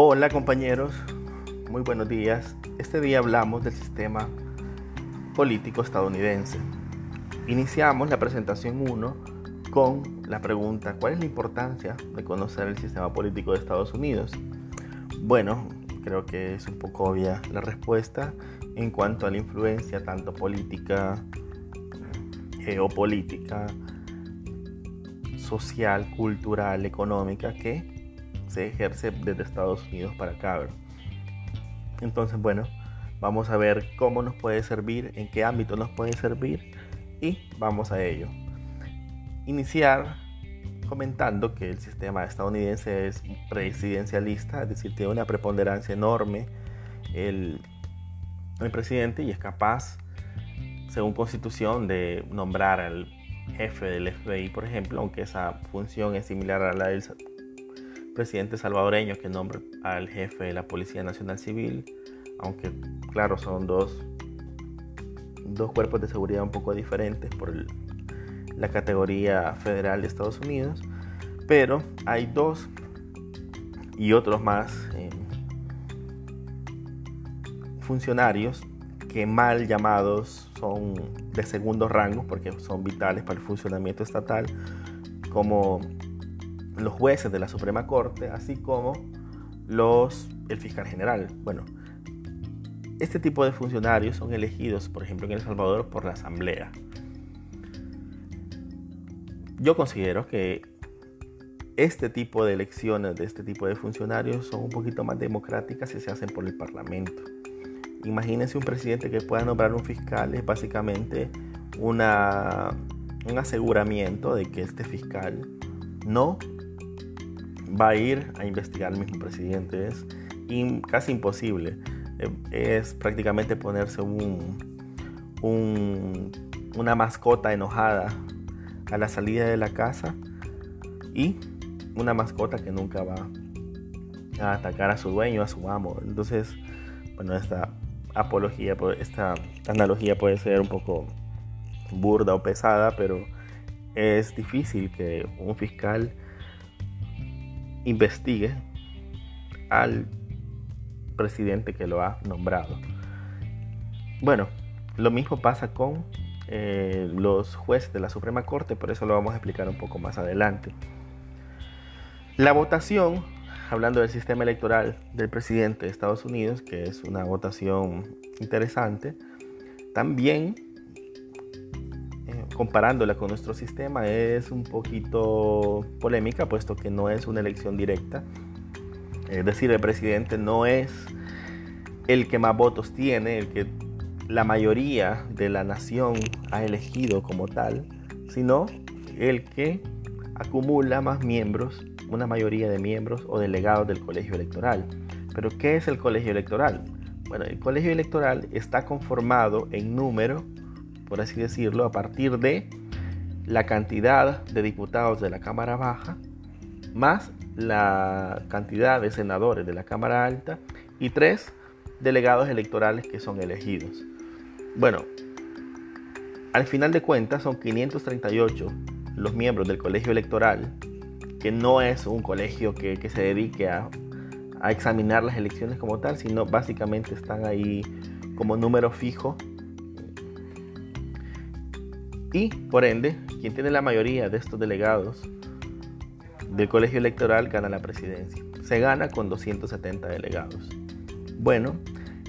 Hola compañeros, muy buenos días. Este día hablamos del sistema político estadounidense. Iniciamos la presentación 1 con la pregunta, ¿cuál es la importancia de conocer el sistema político de Estados Unidos? Bueno, creo que es un poco obvia la respuesta en cuanto a la influencia tanto política, geopolítica, social, cultural, económica que se ejerce desde Estados Unidos para acá. Entonces, bueno, vamos a ver cómo nos puede servir, en qué ámbito nos puede servir y vamos a ello. Iniciar comentando que el sistema estadounidense es presidencialista, es decir, tiene una preponderancia enorme el, el presidente y es capaz, según constitución, de nombrar al jefe del FBI, por ejemplo, aunque esa función es similar a la del presidente salvadoreño que nombra al jefe de la Policía Nacional Civil, aunque claro son dos, dos cuerpos de seguridad un poco diferentes por la categoría federal de Estados Unidos, pero hay dos y otros más eh, funcionarios que mal llamados son de segundo rango porque son vitales para el funcionamiento estatal, como los jueces de la Suprema Corte, así como los, el fiscal general. Bueno, este tipo de funcionarios son elegidos, por ejemplo, en El Salvador por la Asamblea. Yo considero que este tipo de elecciones de este tipo de funcionarios son un poquito más democráticas si se hacen por el Parlamento. Imagínense un presidente que pueda nombrar un fiscal, es básicamente una, un aseguramiento de que este fiscal no va a ir a investigar al mismo presidente. Es casi imposible. Eh, es prácticamente ponerse un, una mascota enojada a la salida de la casa y una mascota que nunca va a atacar a su dueño, a su amo. Entonces, bueno, esta apología, esta analogía puede ser un poco burda o pesada, pero es difícil que un fiscal investigue al presidente que lo ha nombrado. Bueno, lo mismo pasa con eh, los jueces de la Suprema Corte, por eso lo vamos a explicar un poco más adelante. La votación, hablando del sistema electoral del presidente de Estados Unidos, que es una votación interesante, también comparándola con nuestro sistema es un poquito polémica, puesto que no es una elección directa. Es decir, el presidente no es el que más votos tiene, el que la mayoría de la nación ha elegido como tal, sino el que acumula más miembros, una mayoría de miembros o delegados del colegio electoral. Pero ¿qué es el colegio electoral? Bueno, el colegio electoral está conformado en número por así decirlo, a partir de la cantidad de diputados de la Cámara Baja más la cantidad de senadores de la Cámara Alta y tres delegados electorales que son elegidos. Bueno, al final de cuentas son 538 los miembros del colegio electoral, que no es un colegio que, se dedique a, a examinar las elecciones como tal, sino básicamente están ahí como número fijo y, por ende, quien tiene la mayoría de estos delegados del colegio electoral gana la presidencia. Se gana con 270 delegados. Bueno,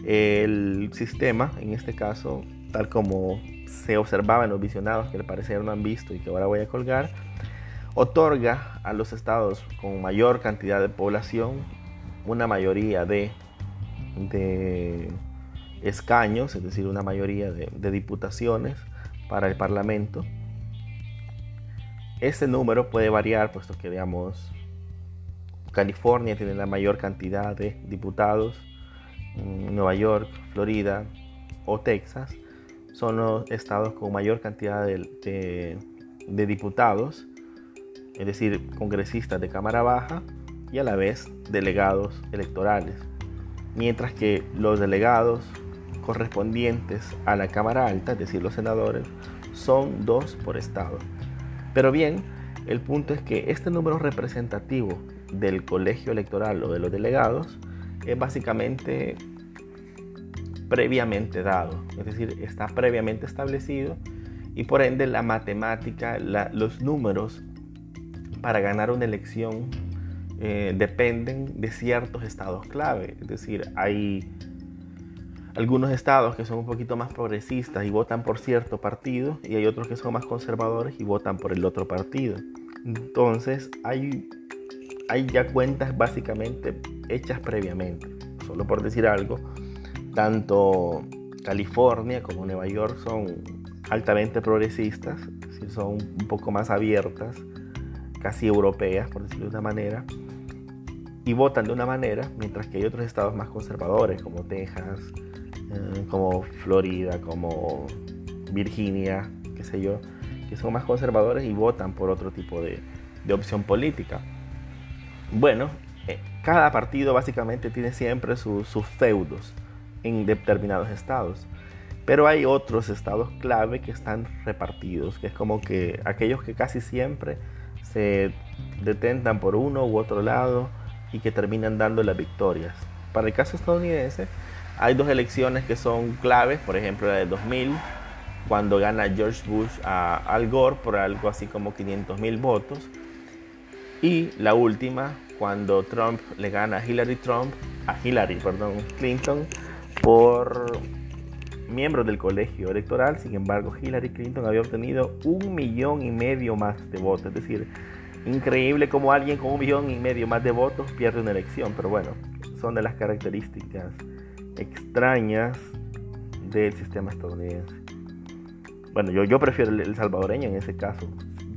el sistema, en este caso, tal como se observaba en los visionados que al parecer no han visto y que ahora voy a colgar, otorga a los estados con mayor cantidad de población una mayoría de, de escaños, es decir, una mayoría de, de diputaciones para el Parlamento. Este número puede variar, puesto que, digamos, California tiene la mayor cantidad de diputados, mm, Nueva York, Florida o Texas son los estados con mayor cantidad de, de diputados, es decir, congresistas de Cámara Baja y a la vez delegados electorales. Mientras que los delegados correspondientes a la Cámara Alta, es decir, los senadores, son dos por estado. Pero bien, el punto es que este número representativo del colegio electoral o de los delegados es básicamente previamente dado, es decir, está previamente establecido y por ende la matemática, los números para ganar una elección eh, dependen de ciertos estados clave, es decir, hay algunos estados que son un poquito más progresistas y votan por cierto partido y hay otros que son más conservadores y votan por el otro partido. Entonces hay, hay ya cuentas básicamente hechas previamente. Solo por decir algo, tanto California como Nueva York son altamente progresistas, son un poco más abiertas, casi europeas, por decirlo de una manera, y votan de una manera, mientras que hay otros estados más conservadores, como Texas, eh, como Florida, como Virginia, qué sé yo, que son más conservadores y votan por otro tipo de, opción política. Bueno, eh, cada partido básicamente tiene siempre sus feudos en determinados estados. Pero hay otros estados clave que están repartidos, que es como que aquellos que casi siempre se detentan por uno u otro lado y que terminan dando las victorias. Para el caso estadounidense, hay dos elecciones que son claves, por ejemplo la de 2000, cuando gana George Bush a Al Gore por algo así como 500 mil votos, y la última, cuando Trump le gana a Hillary Trump, a Hillary, perdón, Clinton, por miembros del colegio electoral. Sin embargo, Hillary Clinton había obtenido un millón y medio más de votos. Es decir, increíble como alguien con un millón y medio más de votos pierde una elección. Pero bueno, son de las características extrañas del sistema estadounidense. Bueno, yo, prefiero el salvadoreño en ese caso,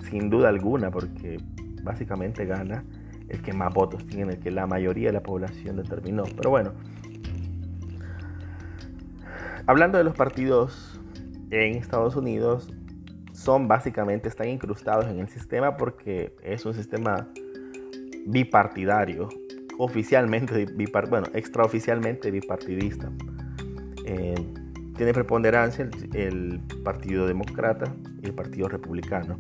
sin duda alguna, porque básicamente gana el que más votos tiene, el que la mayoría de la población determinó. Pero bueno, Hablando de los partidos en Estados Unidos, son básicamente, están incrustados en el sistema porque es un sistema bipartidario, oficialmente, bueno, extraoficialmente bipartidista. Eh, tiene preponderancia el, Partido Demócrata y el Partido Republicano.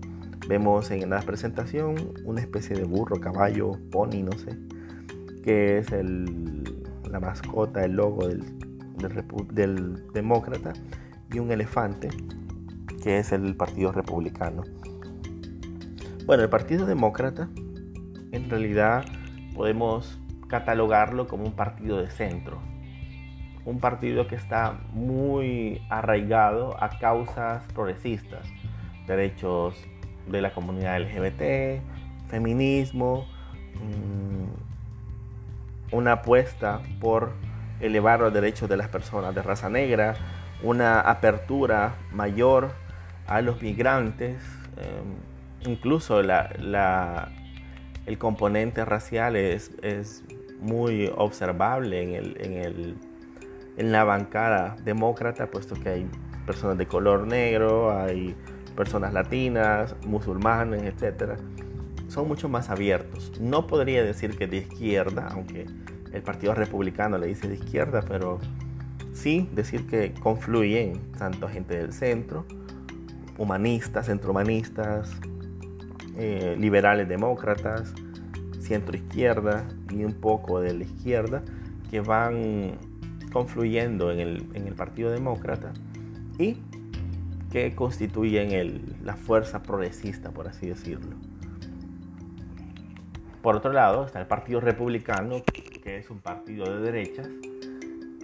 Vemos en la presentación una especie de burro, caballo, pony, no sé, que es la mascota, el logo del del, demócrata y un elefante que es el Partido Republicano. Bueno, el Partido Demócrata en realidad podemos catalogarlo como un partido de centro, un partido que está muy arraigado a causas progresistas, derechos de la comunidad LGBT, feminismo, mm, una apuesta por elevar los derechos de las personas de raza negra, una apertura mayor a los migrantes, em, incluso el componente racial es, muy observable en, el, en, la bancada demócrata, puesto que hay personas de color negro, hay personas latinas, musulmanes, etc. Son mucho más abiertos. No podría decir que de izquierda, aunque el Partido Republicano le dice de izquierda, pero sí decir que confluyen tanto gente del centro, humanistas, centrohumanistas, eh, liberales demócratas, centro izquierda y un poco de la izquierda que van confluyendo en el, Partido Demócrata y que constituyen la fuerza progresista, por así decirlo. Por otro lado está el Partido Republicano, que es un partido de derechas,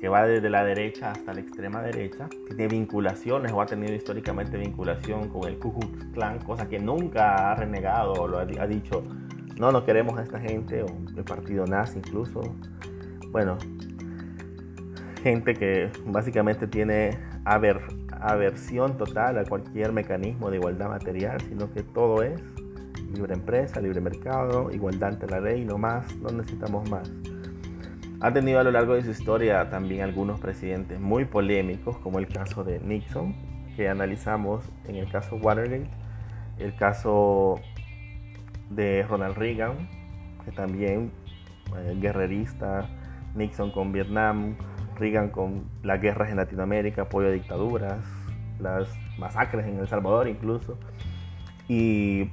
que va desde la derecha hasta la extrema derecha, tiene vinculaciones o ha tenido históricamente vinculación con el Ku Klux Klan, cosa que nunca ha renegado lo ha, dicho, no, no queremos a esta gente, o el partido nazi incluso. Bueno, gente que básicamente tiene aversión total a cualquier mecanismo de igualdad material, sino que todo es libre empresa, libre mercado, igualdad ante la ley, no más, no necesitamos más. Ha tenido a lo largo de su historia también algunos presidentes muy polémicos, como el caso de Nixon, que analizamos en el caso Watergate, el caso de Ronald Reagan, que también eh, guerrerista, Nixon con Vietnam, Reagan con las guerras en Latinoamérica, apoyo a dictaduras, las masacres en El Salvador incluso, y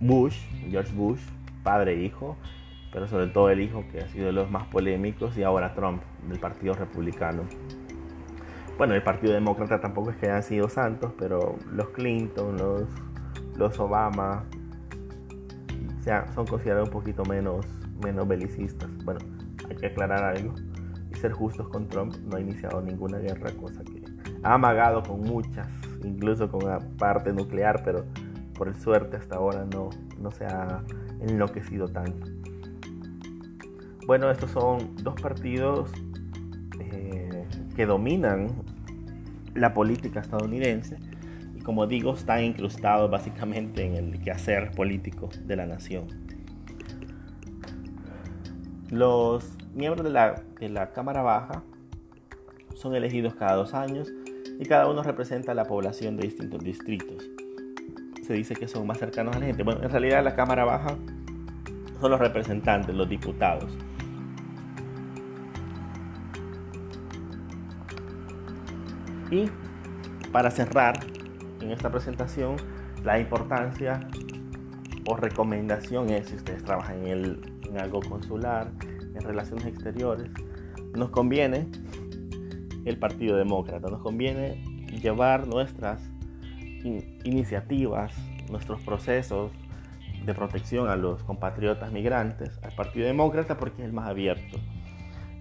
Bush, George Bush, padre e hijo, pero sobre todo el hijo que ha sido de los más polémicos y ahora Trump del Partido Republicano. Bueno, el Partido Demócrata tampoco es que hayan sido santos, pero los Clinton, los, los Obama, son considerados un poquito menos, menos belicistas. Bueno, hay que aclarar algo y ser justos con Trump, no ha iniciado ninguna guerra, cosa que ha amagado con muchas, incluso con la parte nuclear, pero por suerte hasta ahora no, no se ha enloquecido tanto. Bueno, estos son dos partidos eh, que dominan la política estadounidense como digo están incrustados básicamente en el quehacer político de la nación. Los miembros de la, de la Cámara Baja son elegidos cada dos años y cada uno representa a la población de distintos distritos. Se dice que son más cercanos a la gente. Bueno, en realidad la Cámara Baja son los representantes, los diputados. Y para cerrar en esta presentación, la importancia o recomendación es, si ustedes trabajan en, el, en algo consular, en relaciones exteriores, nos conviene el Partido Demócrata. Nos conviene llevar nuestras iniciativas, nuestros procesos de protección a los compatriotas migrantes al Partido Demócrata porque es el más abierto.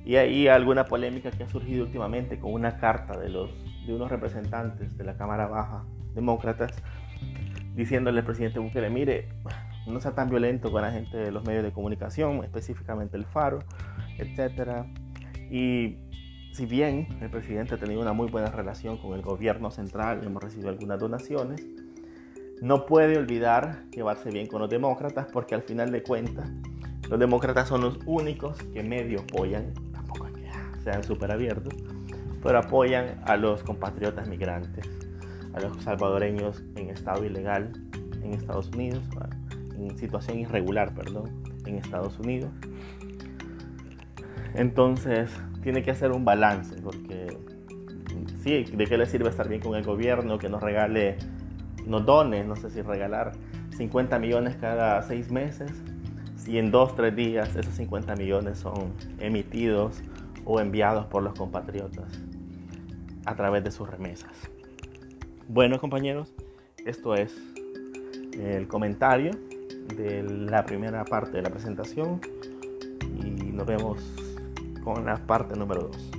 Y hay alguna polémica que ha surgido últimamente con una carta de, los, de unos representantes de la Cámara Baja demócratas diciéndole al presidente Bukele, mire, no sea tan violento con la gente de los medios de comunicación, específicamente el Faro, etc. Y si bien el presidente ha tenido una muy buena relación con el gobierno central, hemos recibido algunas donaciones, no puede olvidar llevarse bien con los demócratas porque al final de cuentas los demócratas son los únicos que medio apoyan, tampoco es que sean súper abiertos, pero apoyan a los compatriotas migrantes, a los salvadoreños en estado ilegal en Estados Unidos, en situación irregular, perdón, en Estados Unidos. Entonces, tiene que hacer un balance, porque sí, ¿de qué le sirve estar bien con el gobierno que nos regale, nos done, no sé si regalar 50 millones cada seis meses? Si en dos, tres días esos 50 millones son emitidos o enviados por los compatriotas a través de sus remesas. Bueno, compañeros, esto es el comentario de la primera parte de la presentación y nos vemos con la parte número 2.